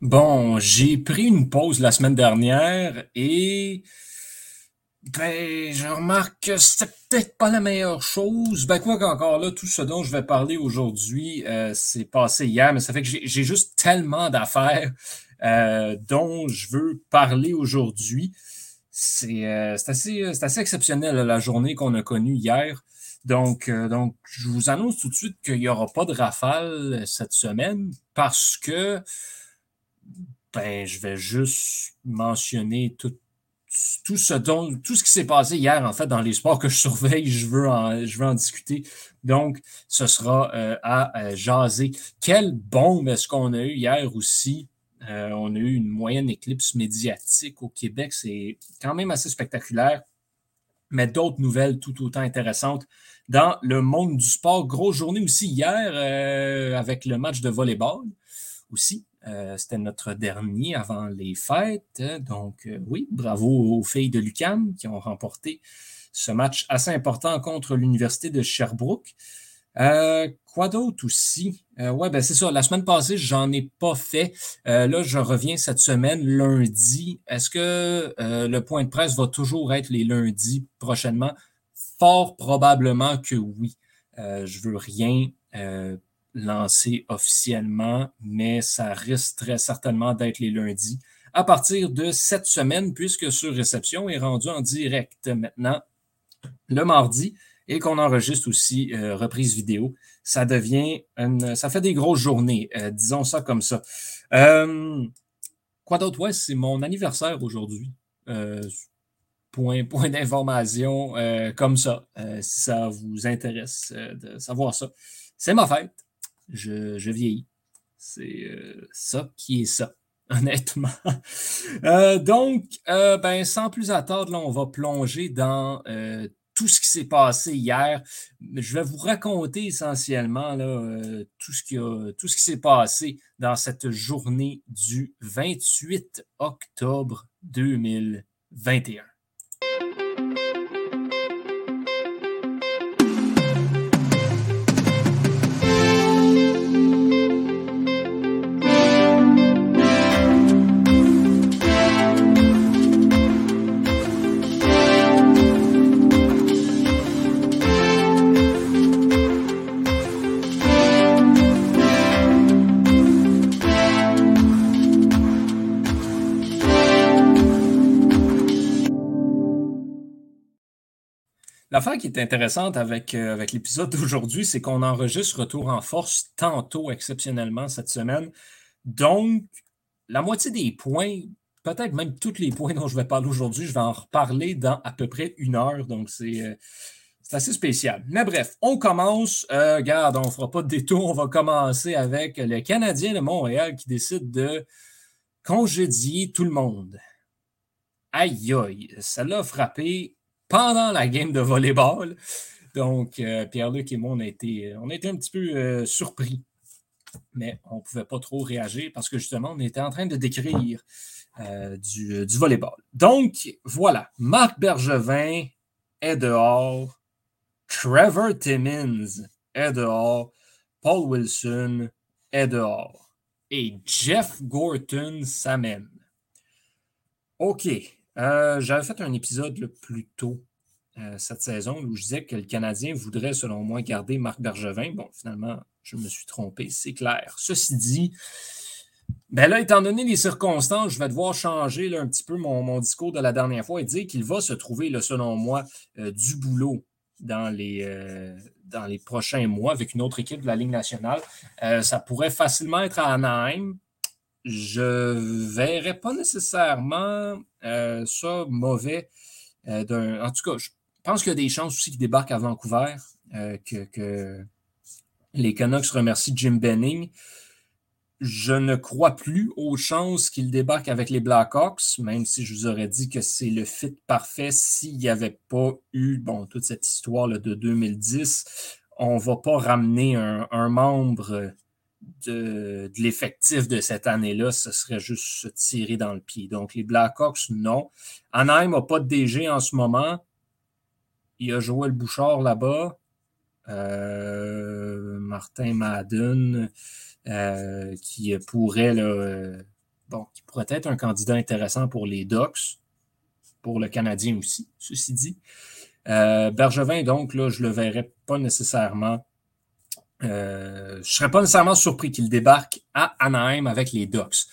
Bon, j'ai pris une pause la semaine dernière et ben, je remarque que c'était peut-être pas la meilleure chose. Ben, quoi qu'encore là, tout ce dont je vais parler aujourd'hui, euh, c'est passé hier, mais ça fait que j'ai juste tellement d'affaires euh, dont je veux parler aujourd'hui. C'est euh, assez, assez exceptionnel la journée qu'on a connue hier. Donc, donc, je vous annonce tout de suite qu'il n'y aura pas de rafale cette semaine parce que ben, je vais juste mentionner tout, tout ce dont, tout ce qui s'est passé hier, en fait, dans les sports que je surveille, je veux en, je veux en discuter. Donc, ce sera euh, à euh, jaser. Quelle bombe est-ce qu'on a eu hier aussi? Euh, on a eu une moyenne éclipse médiatique au Québec. C'est quand même assez spectaculaire. Mais d'autres nouvelles tout autant intéressantes dans le monde du sport. Grosse journée aussi hier avec le match de volleyball aussi. Euh, c'était notre dernier avant les fêtes. Donc, euh, oui, bravo aux filles de l'UCAM qui ont remporté ce match assez important contre l'Université de Sherbrooke. Euh, quoi d'autre aussi? ouais, ben c'est ça. La semaine passée, j'en ai pas fait. là, je reviens cette semaine, lundi. Est-ce que le point de presse va toujours être les lundis prochainement? Fort probablement que oui. je veux rien lancé officiellement, mais ça risque très certainement d'être les lundis à partir de cette semaine, puisque Sur Réception est rendu en direct maintenant le mardi et qu'on enregistre aussi euh, reprise vidéo. Ça devient une, ça fait des grosses journées, euh, disons ça comme ça. Euh, quoi d'autre? Ouais, c'est mon anniversaire aujourd'hui. point, point d'information comme ça, si ça vous intéresse de savoir ça. C'est ma fête je, vieillis. C'est euh, ça qui est ça, honnêtement. Euh, donc, euh, ben, sans plus attendre, là, on va plonger dans tout ce qui s'est passé hier. Je vais vous raconter essentiellement là, tout ce qui, tout ce qui s'est passé dans cette journée du 28 octobre 2021. L'affaire qui est intéressante avec, euh, avec l'épisode d'aujourd'hui, c'est qu'on enregistre Retour en force tantôt exceptionnellement cette semaine. Donc, la moitié des points, peut-être même tous les points dont je vais parler aujourd'hui, je vais en reparler dans à peu près une heure. Donc, c'est. Euh, assez spécial. Mais bref, on commence. Euh, regarde, on ne fera pas de détour. On va commencer avec le Canadien de Montréal qui décide de congédier tout le monde. Aïe aïe, ça l'a frappé pendant la game de volleyball. Donc, euh, Pierre-Luc et moi, on a, été, un petit peu euh, surpris. Mais on ne pouvait pas trop réagir parce que justement, on était en train de décrire euh, du, du volleyball. Donc, voilà. Marc Bergevin est dehors. Trevor Timmins est dehors. Paul Wilson est dehors. Et Jeff Gorton s'amène. OK. Euh, j'avais fait un épisode le plus tôt euh, cette saison où je disais que le Canadien voudrait, selon moi, garder Marc Bergevin. Bon, finalement, je me suis trompé, c'est clair. Ceci dit, ben là, étant donné les circonstances, je vais devoir changer un petit peu mon, discours de la dernière fois et dire qu'il va se trouver, selon moi, euh, du boulot dans les, dans les prochains mois avec une autre équipe de la Ligue nationale. ça pourrait facilement être à Anaheim je ne verrais pas nécessairement euh, ça mauvais. Euh, en tout cas, je pense qu'il y a des chances aussi qu'il débarque à Vancouver, euh, que, les Canucks remercient Jim Benning. Je ne crois plus aux chances qu'il débarque avec les Blackhawks, même si je vous aurais dit que c'est le fit parfait s'il n'y avait pas eu bon, toute cette histoire de 2010. On ne va pas ramener un membre de, l'effectif de cette année-là, ce serait juste se tirer dans le pied. Donc, les Blackhawks, non. Anaheim n'a pas de DG en ce moment. Il y a Joël Bouchard là-bas. Euh, Martin Madden, euh, qui pourrait bon, qui pourrait être un candidat intéressant pour les Ducks, pour le Canadien aussi, ceci dit. Euh, Bergevin, donc, là, je ne le verrais pas nécessairement. Euh, je ne serais pas nécessairement surpris qu'il débarque à Anaheim avec les Ducks.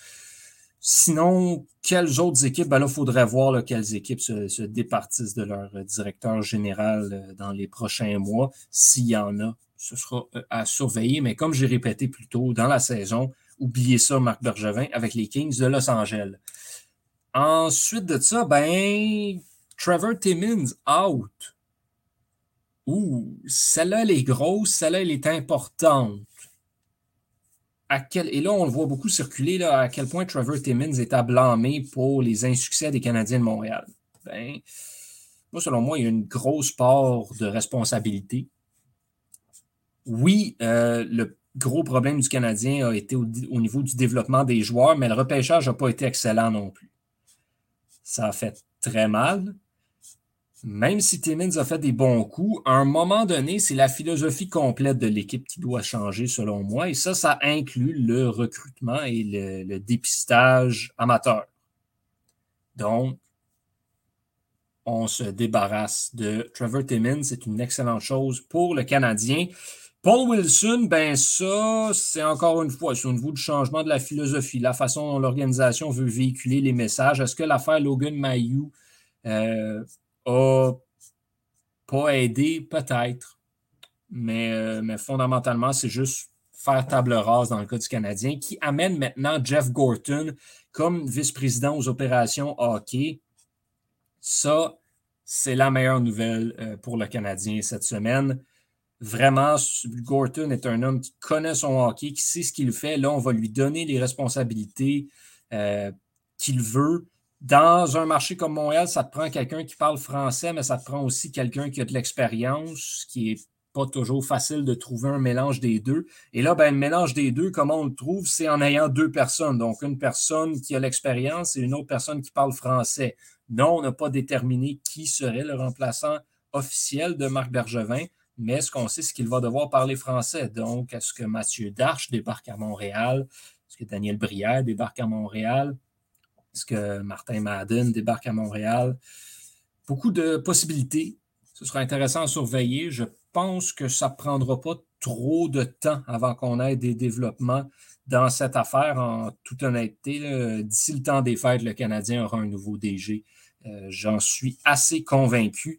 Sinon, quelles autres équipes? Ben là, il faudrait voir quelles équipes se, départissent de leur directeur général euh, dans les prochains mois. S'il y en a, ce sera à surveiller. Mais comme j'ai répété plus tôt, dans la saison, oubliez ça, Marc Bergevin, avec les Kings de Los Angeles. Ensuite de ça, ben, Trevor Timmins out. Ouh, celle-là, elle est grosse, celle-là, elle est importante. Et là, on le voit beaucoup circuler, là, à quel point Trevor Timmins est à blâmer pour les insuccès des Canadiens de Montréal. Ben, moi, selon moi, il y a une grosse part de responsabilité. Oui, euh, le gros problème du Canadien a été au, niveau du développement des joueurs, mais le repêchage n'a pas été excellent non plus. Ça a fait très mal. Même si Timmins a fait des bons coups, à un moment donné, c'est la philosophie complète de l'équipe qui doit changer, selon moi. Et ça, ça inclut le recrutement et le, dépistage amateur. Donc, on se débarrasse de Trevor Timmins. C'est une excellente chose pour le Canadien. Paul Wilson, ben ça, c'est encore une fois, c'est au niveau du changement de la philosophie, la façon dont l'organisation veut véhiculer les messages. Est-ce que l'affaire Logan Mayou a pas aidé? Peut-être. Mais, euh, mais fondamentalement, c'est juste faire table rase dans le cas du Canadien, qui amène maintenant Jeff Gorton comme vice-président aux opérations hockey. Ça, c'est la meilleure nouvelle euh, pour le Canadien cette semaine. Vraiment, Gorton est un homme qui connaît son hockey, qui sait ce qu'il fait. Là, on va lui donner les responsabilités euh, qu'il veut. Dans un marché comme Montréal, ça te prend quelqu'un qui parle français, mais ça te prend aussi quelqu'un qui a de l'expérience, ce qui n'est pas toujours facile de trouver un mélange des deux. Et là, ben, le mélange des deux, comment on le trouve, c'est en ayant deux personnes. Donc, une personne qui a l'expérience et une autre personne qui parle français. Non, on n'a pas déterminé qui serait le remplaçant officiel de Marc Bergevin. Mais ce qu'on sait, c'est qu'il va devoir parler français. Donc, est-ce que Mathieu Darche débarque à Montréal? Est-ce que Daniel Brière débarque à Montréal? Est-ce que Martin Madden débarque à Montréal? Beaucoup de possibilités. Ce sera intéressant à surveiller. Je pense que ça ne prendra pas trop de temps avant qu'on ait des développements dans cette affaire. En toute honnêteté, d'ici le temps des fêtes, le Canadien aura un nouveau DG. Euh, j'en suis assez convaincu.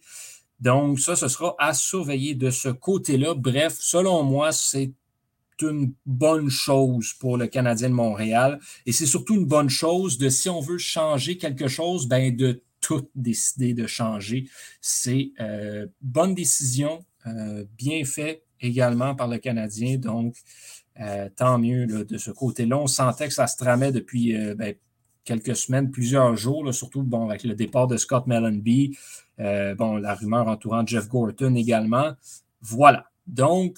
Donc, ça, ce sera à surveiller de ce côté-là. Bref, selon moi, c'est une bonne chose pour le Canadien de Montréal. Et c'est surtout une bonne chose de si on veut changer quelque chose, ben de tout décider de changer. C'est euh, bonne décision, euh, bien fait également par le Canadien. Donc, euh, tant mieux de ce côté-là. On sentait que ça se tramait depuis ben, quelques semaines, plusieurs jours, surtout avec le départ de Scott Mellenby. Euh, bon, la rumeur entourant Jeff Gorton également. Voilà. Donc,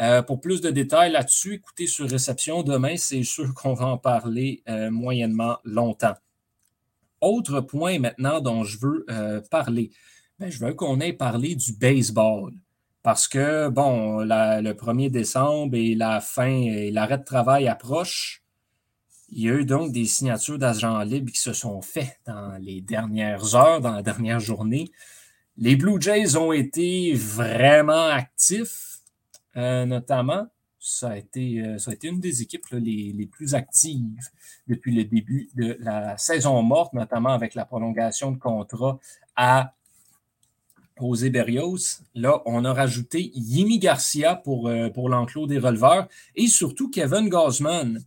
euh, pour plus de détails là-dessus, écoutez sur réception demain, c'est sûr qu'on va en parler euh, moyennement longtemps. Autre point maintenant dont je veux parler. Ben, je veux qu'on ait parlé du baseball. Parce que, bon, le 1er décembre et la fin et l'arrêt de travail approchent. Il y a eu donc des signatures d'agents libres qui se sont faites dans les dernières heures, dans la dernière journée. Les Blue Jays ont été vraiment actifs, euh, notamment. Ça a, été, euh, ça a été une des équipes les, plus actives depuis le début de la saison morte, notamment avec la prolongation de contrat à José Berrios. Là, on a rajouté Yimi Garcia pour, euh, pour l'enclos des releveurs et surtout Kevin Gosman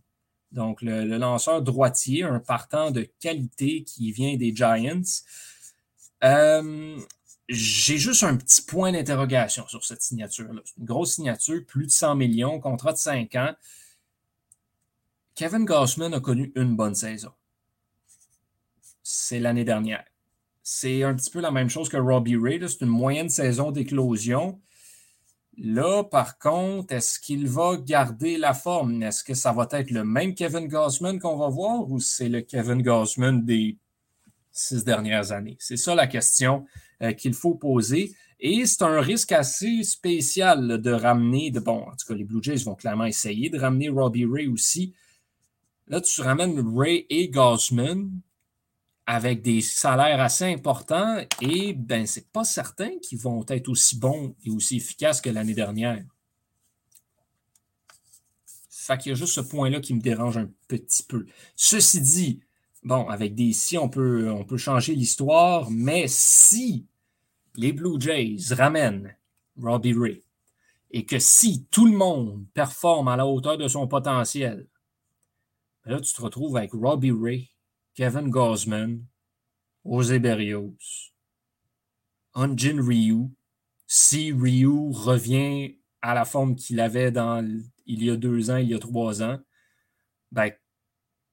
donc, le, lanceur droitier, un partant de qualité qui vient des Giants. Euh, j'ai juste un petit point d'interrogation sur cette signature-là. C'est une grosse signature, plus de 100 millions, contrat de 5 ans. Kevin Gossman a connu une bonne saison. C'est l'année dernière. C'est un petit peu la même chose que Robbie Ray. C'est une moyenne saison d'éclosion. Là, par contre, est-ce qu'il va garder la forme? Est-ce que ça va être le même Kevin Gossman qu'on va voir ou c'est le Kevin Gossman des six dernières années? C'est ça la question qu'il faut poser. Et c'est un risque assez spécial de ramener, de, bon, en tout cas, les Blue Jays vont clairement essayer de ramener Robbie Ray aussi. Là, tu ramènes Ray et Gosman avec des salaires assez importants et ben c'est pas certain qu'ils vont être aussi bons et aussi efficaces que l'année dernière. Fait qu'il y a juste ce point-là qui me dérange un petit peu. Ceci dit, bon, avec des si, on peut, on peut changer l'histoire, mais si les Blue Jays ramènent Robbie Ray et que si tout le monde performe à la hauteur de son potentiel, ben là, tu te retrouves avec Robbie Ray, Kevin Gosman, José Berrios, Unjin Ryu. Si Ryu revient à la forme qu'il avait dans il y a deux ans, il y a trois ans, ben,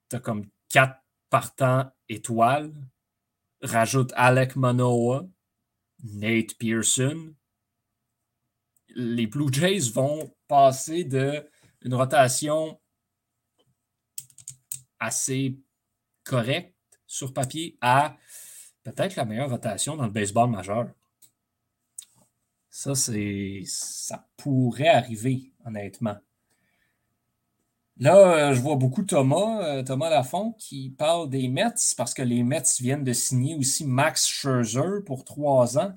tu as comme quatre partants étoiles. Rajoute Alec Manoa, Nate Pearson. Les Blue Jays vont passer de une rotation assez correcte sur papier à peut-être la meilleure rotation dans le baseball majeur. Ça, c'est. ça pourrait arriver, honnêtement. Là, euh, je vois beaucoup Thomas, euh, Thomas Lafont, qui parle des Mets parce que les Mets viennent de signer aussi Max Scherzer pour trois ans.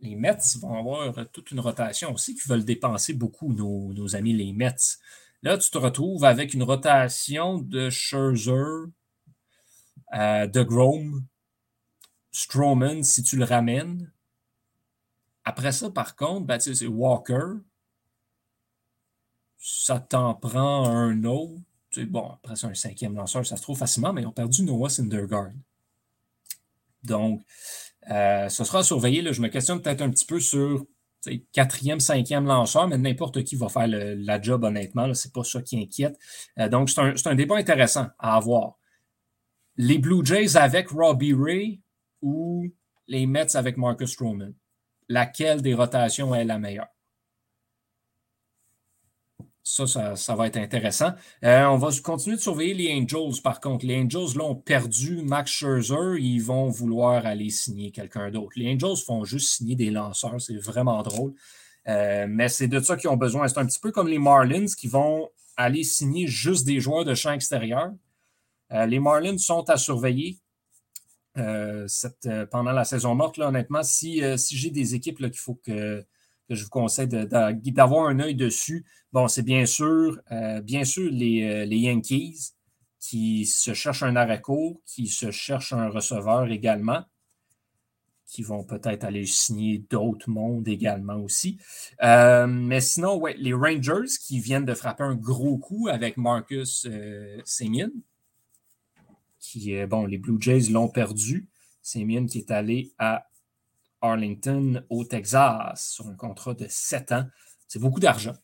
Les Mets vont avoir toute une rotation aussi qui veulent dépenser beaucoup, nos, amis les Mets. Là, tu te retrouves avec une rotation de Scherzer, euh, de Grom, Strowman, si tu le ramènes. Après ça, par contre, c'est Walker, ça t'en prend un autre. Bon, après c'est un cinquième lanceur, ça se trouve facilement, mais ils ont perdu Noah Syndergaard. Donc, euh, ce sera surveillé. Là. Je me questionne peut-être un petit peu sur quatrième, cinquième lanceur, mais n'importe qui va faire la job, honnêtement. Ce n'est pas ça qui inquiète. Euh, donc, c'est un, un, débat intéressant à avoir. Les Blue Jays avec Robbie Ray ou les Mets avec Marcus Stroman? Laquelle des rotations est la meilleure? Ça, ça, va être intéressant. Euh, on va continuer de surveiller les Angels, par contre. Les Angels, là, ont perdu Max Scherzer. Ils vont vouloir aller signer quelqu'un d'autre. Les Angels font juste signer des lanceurs. C'est vraiment drôle. Euh, mais c'est de ça qu'ils ont besoin. C'est un petit peu comme les Marlins qui vont aller signer juste des joueurs de champ extérieur. Euh, les Marlins sont à surveiller. pendant la saison morte, honnêtement, si, si j'ai des équipes qu'il faut que je vous conseille d'avoir un œil dessus. Bon, c'est bien sûr, euh, bien sûr les, euh, les, Yankees qui se cherchent un arrêt-court, qui se cherchent un receveur également, qui vont peut-être aller signer d'autres mondes également aussi. Euh, mais sinon, ouais, les Rangers qui viennent de frapper un gros coup avec Marcus Semien, qui, bon, les Blue Jays l'ont perdu. Semien qui est allé à Arlington au Texas sur un contrat de 7 ans. C'est beaucoup d'argent.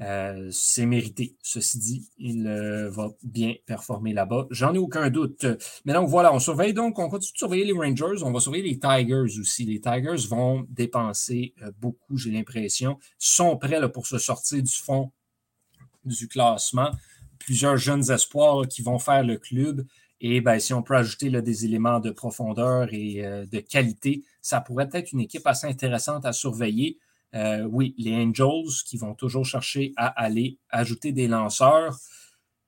Euh, c'est mérité. Ceci dit, il euh, va bien performer là-bas. J'en ai aucun doute. Mais donc voilà, on surveille donc, on continue de surveiller les Rangers, on va surveiller les Tigers aussi. Les Tigers vont dépenser euh, beaucoup, j'ai l'impression. sont prêts pour se sortir du fond du classement. Plusieurs jeunes espoirs qui vont faire le club. Et ben, si on peut ajouter des éléments de profondeur et de qualité, ça pourrait être une équipe assez intéressante à surveiller. Euh, oui, les Angels qui vont toujours chercher à aller ajouter des lanceurs.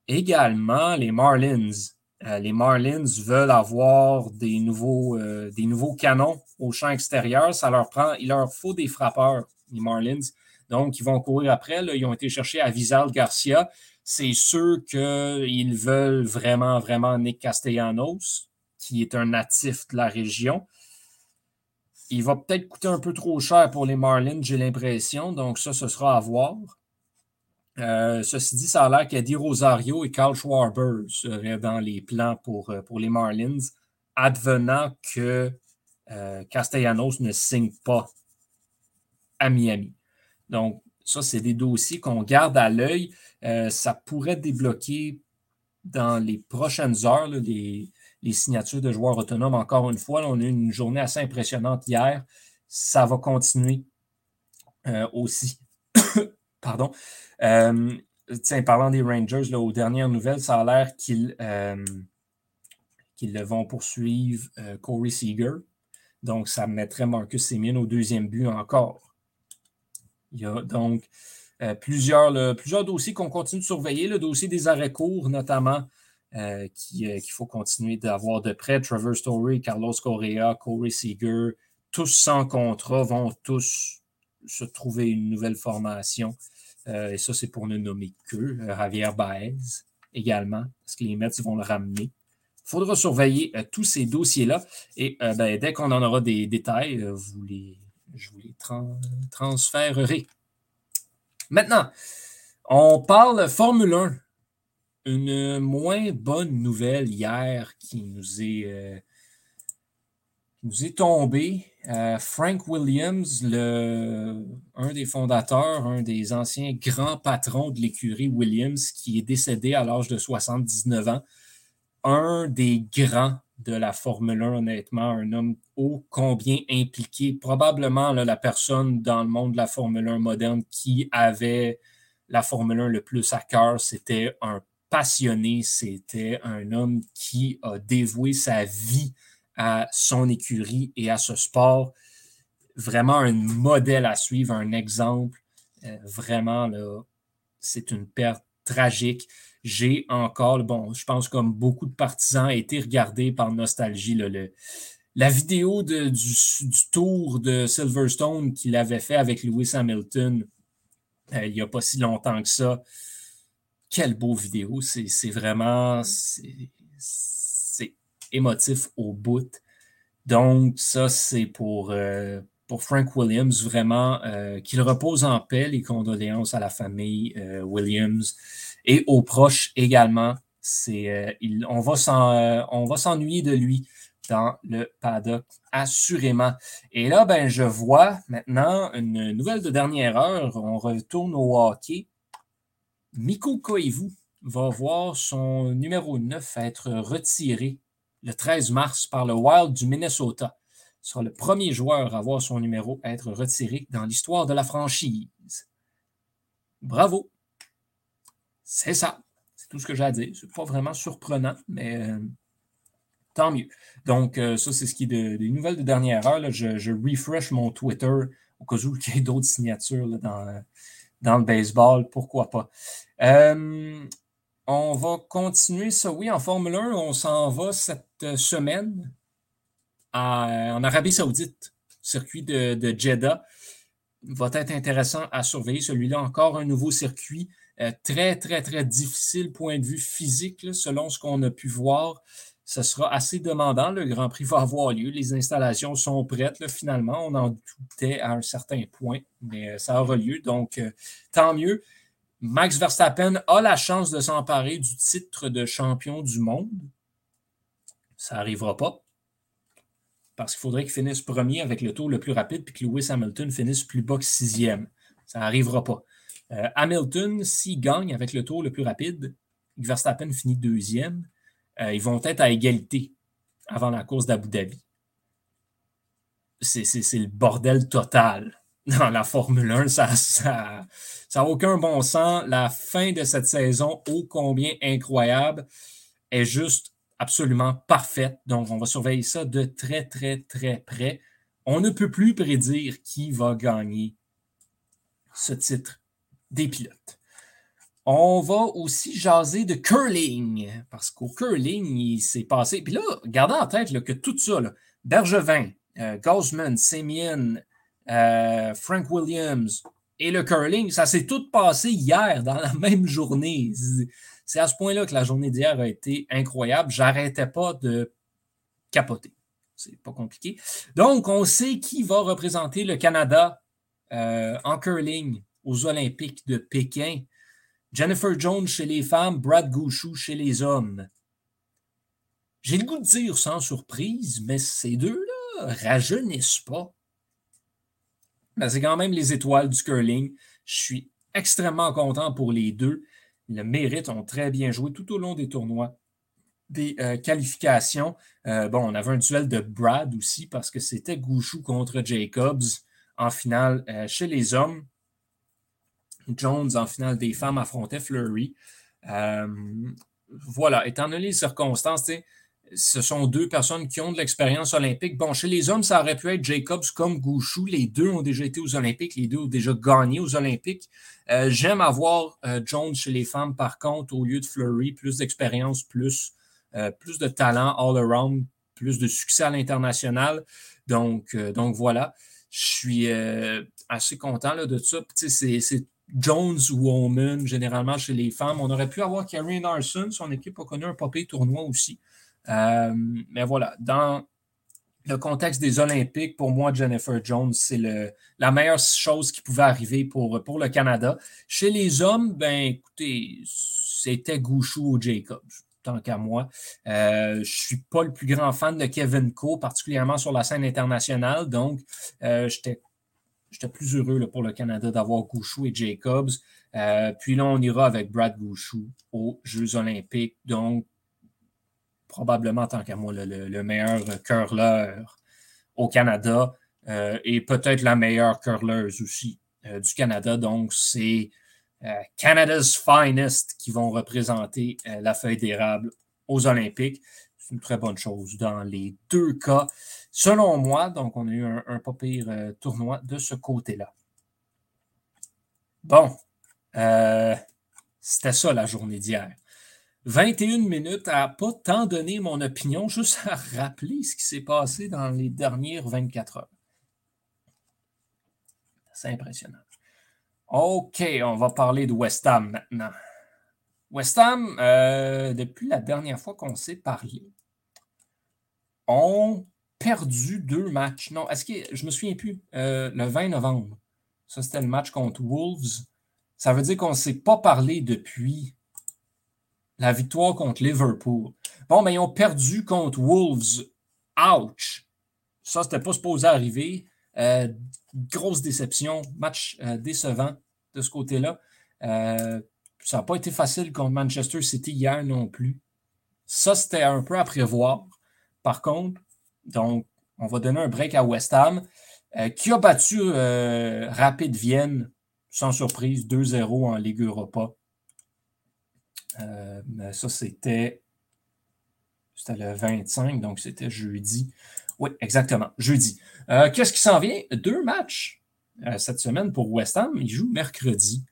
Également, les Marlins. Euh, les Marlins veulent avoir des nouveaux, euh, des nouveaux canons au champ extérieur. Ça leur prend, il leur faut des frappeurs, les Marlins. Donc, ils vont courir après. Ils ont été chercher à Vizal Garcia. C'est sûr qu'ils veulent vraiment, vraiment Nick Castellanos, qui est un natif de la région. Il va peut-être coûter un peu trop cher pour les Marlins, j'ai l'impression. Donc, ça, ce sera à voir. Euh, ceci dit, ça a l'air qu'Eddie Rosario et Carl Schwarber seraient dans les plans pour, euh, les Marlins, advenant que euh, Castellanos ne signe pas à Miami. Donc, ça, c'est des dossiers qu'on garde à l'œil. Ça pourrait débloquer dans les prochaines heures, les, signatures de joueurs autonomes. Encore une fois, on a eu une journée assez impressionnante hier. Ça va continuer euh, aussi. Pardon. Euh, tiens, parlant des Rangers, aux dernières nouvelles, ça a l'air qu'ils euh, vont poursuivre Corey Seager. Donc, ça mettrait Marcus Semien au deuxième but encore. Il y a donc plusieurs, plusieurs dossiers qu'on continue de surveiller, le dossier des arrêts courts notamment, qu'il faut continuer d'avoir de près. Trevor Story, Carlos Correa, Corey Seager, tous sans contrat vont tous se trouver une nouvelle formation. et ça, c'est pour ne nommer que Javier Baez également, parce que les Mets vont le ramener. Il faudra surveiller euh, tous ces dossiers-là. Et euh, ben, dès qu'on en aura des détails, euh, je vous les transférerai. Maintenant, on parle Formule 1. Une moins bonne nouvelle hier qui nous est, est tombée. Frank Williams, le, un des fondateurs, un des anciens grands patrons de l'écurie Williams, qui est décédé à l'âge de 79 ans un des grands de la Formule 1, honnêtement, un homme ô combien impliqué, probablement la personne dans le monde de la Formule 1 moderne qui avait la Formule 1 le plus à cœur. C'était un passionné, c'était un homme qui a dévoué sa vie à son écurie et à ce sport. Vraiment un modèle à suivre, un exemple. Euh, vraiment, c'est une perte tragique j'ai encore, bon, je pense comme beaucoup de partisans, été regardé par nostalgie le, la vidéo du, tour de Silverstone qu'il avait fait avec Lewis Hamilton euh, il n'y a pas si longtemps que ça. Quelle beau vidéo. C'est vraiment c'est émotif au bout. Donc, ça, c'est pour, euh, pour Frank Williams, vraiment, euh, qu'il repose en paix. Les condoléances à la famille Williams et aux proches également. C'est, euh, on va euh, s'ennuyer de lui dans le paddock, assurément. Et là, ben, je vois maintenant une nouvelle de dernière heure. On retourne au hockey. Miko Koivu va voir son numéro 9 être retiré le 13 mars par le Wild du Minnesota. Sera le premier joueur à voir son numéro être retiré dans l'histoire de la franchise. Bravo! C'est ça. C'est tout ce que j'ai à dire. C'est pas vraiment surprenant, mais euh, tant mieux. Donc, euh, ça, c'est ce qui est des nouvelles de dernière heure. Je, refresh mon Twitter au cas où il y ait d'autres signatures dans, dans le baseball. Pourquoi pas? Euh, on va continuer ça, oui, en Formule 1. On s'en va cette semaine en Arabie Saoudite, circuit de, Jeddah. Va être intéressant à surveiller. Celui-là, encore un nouveau circuit. Euh, très, très, très difficile point de vue physique, selon ce qu'on a pu voir. Ce sera assez demandant. Le Grand Prix va avoir lieu. Les installations sont prêtes. finalement, on en doutait à un certain point, mais euh, ça aura lieu. Donc, euh, tant mieux. Max Verstappen a la chance de s'emparer du titre de champion du monde. Ça n'arrivera pas. Parce qu'il faudrait qu'il finisse premier avec le tour le plus rapide, puis que Lewis Hamilton finisse plus bas que sixième. Ça n'arrivera pas. Euh, Hamilton, s'il gagne avec le tour le plus rapide, Verstappen finit deuxième, euh, ils vont être à égalité avant la course d'Abu Dhabi. C'est le bordel total dans la Formule 1. Ça n'a aucun bon sens. La fin de cette saison, ô combien incroyable, est juste absolument parfaite. Donc, on va surveiller ça de très, très, très près. On ne peut plus prédire qui va gagner ce titre des pilotes. On va aussi jaser de curling, parce qu'au curling, il s'est passé. Puis là, gardez en tête que tout ça, Bergevin, euh, Gosman, euh, Frank Williams et le curling, ça s'est tout passé hier dans la même journée. C'est à ce point-là que la journée d'hier a été incroyable. J'arrêtais pas de capoter. C'est pas compliqué. Donc, on sait qui va représenter le Canada euh, en curling aux Olympiques de Pékin. Jennifer Jones chez les femmes, Brad Gouchou chez les hommes. J'ai le goût de dire sans surprise, mais ces deux-là rajeunissent pas. Mais c'est quand même les étoiles du curling. Je suis extrêmement content pour les deux. Le mérite, ont très bien joué tout au long des tournois des euh, qualifications. Euh, bon, on avait un duel de Brad aussi parce que c'était Gouchou contre Jacobs en finale euh, chez les hommes. Jones en finale des femmes affrontait Fleury. Voilà, étant donné les circonstances, ce sont deux personnes qui ont de l'expérience olympique. Bon, chez les hommes, ça aurait pu être Jacobs comme Gouchou. Les deux ont déjà été aux Olympiques. Les deux ont déjà gagné aux Olympiques. Euh, j'aime avoir euh, Jones chez les femmes, par contre, au lieu de Fleury. Plus d'expérience, plus, euh, de talent all-around, plus de succès à l'international. Donc, voilà. Je suis assez content là, de ça. C'est Jones ou Omen, généralement chez les femmes. On aurait pu avoir Carrie Larson. Son équipe a connu un papier tournoi aussi. Euh, mais voilà, dans le contexte des Olympiques, pour moi, Jennifer Jones, c'est la meilleure chose qui pouvait arriver pour, pour le Canada. Chez les hommes, ben écoutez, c'était Gouchou ou Jacobs, tant qu'à moi. Euh, je ne suis pas le plus grand fan de Kevin Co, particulièrement sur la scène internationale, donc euh, j'étais plus heureux pour le Canada d'avoir Gouchou et Jacobs. puis là, on ira avec Brad Gouchou aux Jeux olympiques. Donc, probablement, tant qu'à moi, le, meilleur curler au Canada euh, et peut-être la meilleure curleuse aussi euh, du Canada. Donc, c'est euh, Canada's Finest qui vont représenter la feuille d'érable aux Olympiques. C'est une très bonne chose dans les deux cas, selon moi. Donc, on a eu un, un pas pire tournoi de ce côté-là. Bon, c'était ça la journée d'hier. 21 minutes à pas tant donner mon opinion, juste à rappeler ce qui s'est passé dans les dernières 24 heures. C'est impressionnant. OK, on va parler de West Ham maintenant. West Ham, euh, depuis la dernière fois qu'on s'est parlé, ont perdu deux matchs. Non, est-ce que je me souviens plus? Euh, le 20 novembre. Ça, c'était le match contre Wolves. Ça veut dire qu'on ne s'est pas parlé depuis la victoire contre Liverpool. Bon, mais ils ont perdu contre Wolves. Ouch! Ça, c'était pas supposé arriver. Euh, grosse déception, match euh, décevant de ce côté-là. Euh, ça n'a pas été facile contre Manchester City hier non plus. Ça, c'était un peu à prévoir. Par contre, donc, on va donner un break à West Ham, qui a battu Rapid Vienne, sans surprise, 2-0 en Ligue Europa. Euh, ça, c'était. C'était le 25, donc c'était jeudi. Oui, exactement, jeudi. Euh, qu'est-ce qui s'en vient? Deux matchs euh, cette semaine pour West Ham. Ils jouent mercredi.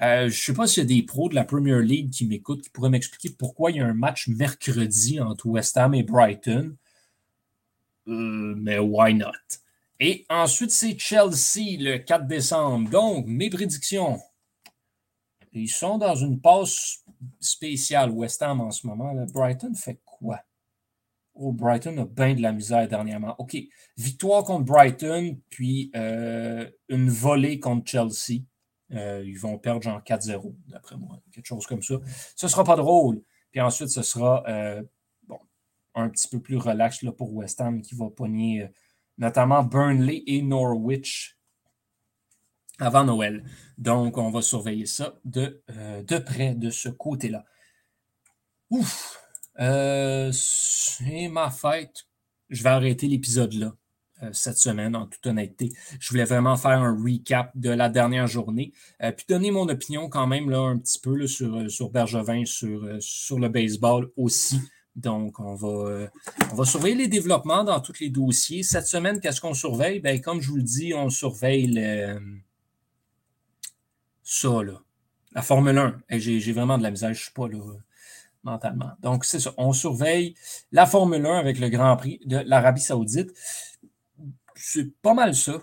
je ne sais pas s'il y a des pros de la Premier League qui m'écoutent, qui pourraient m'expliquer pourquoi il y a un match mercredi entre West Ham et Brighton. mais why not? Et ensuite, c'est Chelsea le 4 décembre. Donc, mes prédictions. Ils sont dans une passe spéciale, West Ham, en ce moment. Brighton fait quoi? Oh, Brighton a bien de la misère dernièrement. OK. Victoire contre Brighton, puis euh, une volée contre Chelsea. Euh, ils vont perdre genre 4-0, d'après moi. Quelque chose comme ça. Ce ne sera pas drôle. Puis ensuite, ce sera euh, bon, un petit peu plus relax là, pour West Ham qui va pogner notamment Burnley et Norwich avant Noël. Donc, on va surveiller ça de, euh, de près de ce côté-là. Ouf! Euh, c'est ma fête. Je vais arrêter l'épisode là euh, cette semaine, en toute honnêteté. Je voulais vraiment faire un recap de la dernière journée, puis donner mon opinion quand même là, un petit peu sur, sur Bergevin, sur, sur le baseball aussi. Donc, on va, on va surveiller les développements dans tous les dossiers. Cette semaine, qu'est-ce qu'on surveille? Bien, comme je vous le dis, on surveille le, ça, là. La Formule 1, j'ai vraiment de la misère, je ne suis pas là mentalement. Donc, c'est ça. On surveille la Formule 1 avec le Grand Prix de l'Arabie Saoudite. C'est pas mal ça.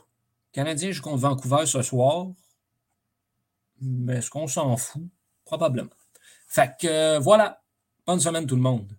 Canadien joue Vancouver ce soir. Mais est-ce qu'on s'en fout? Probablement. Fait que voilà. Bonne semaine tout le monde.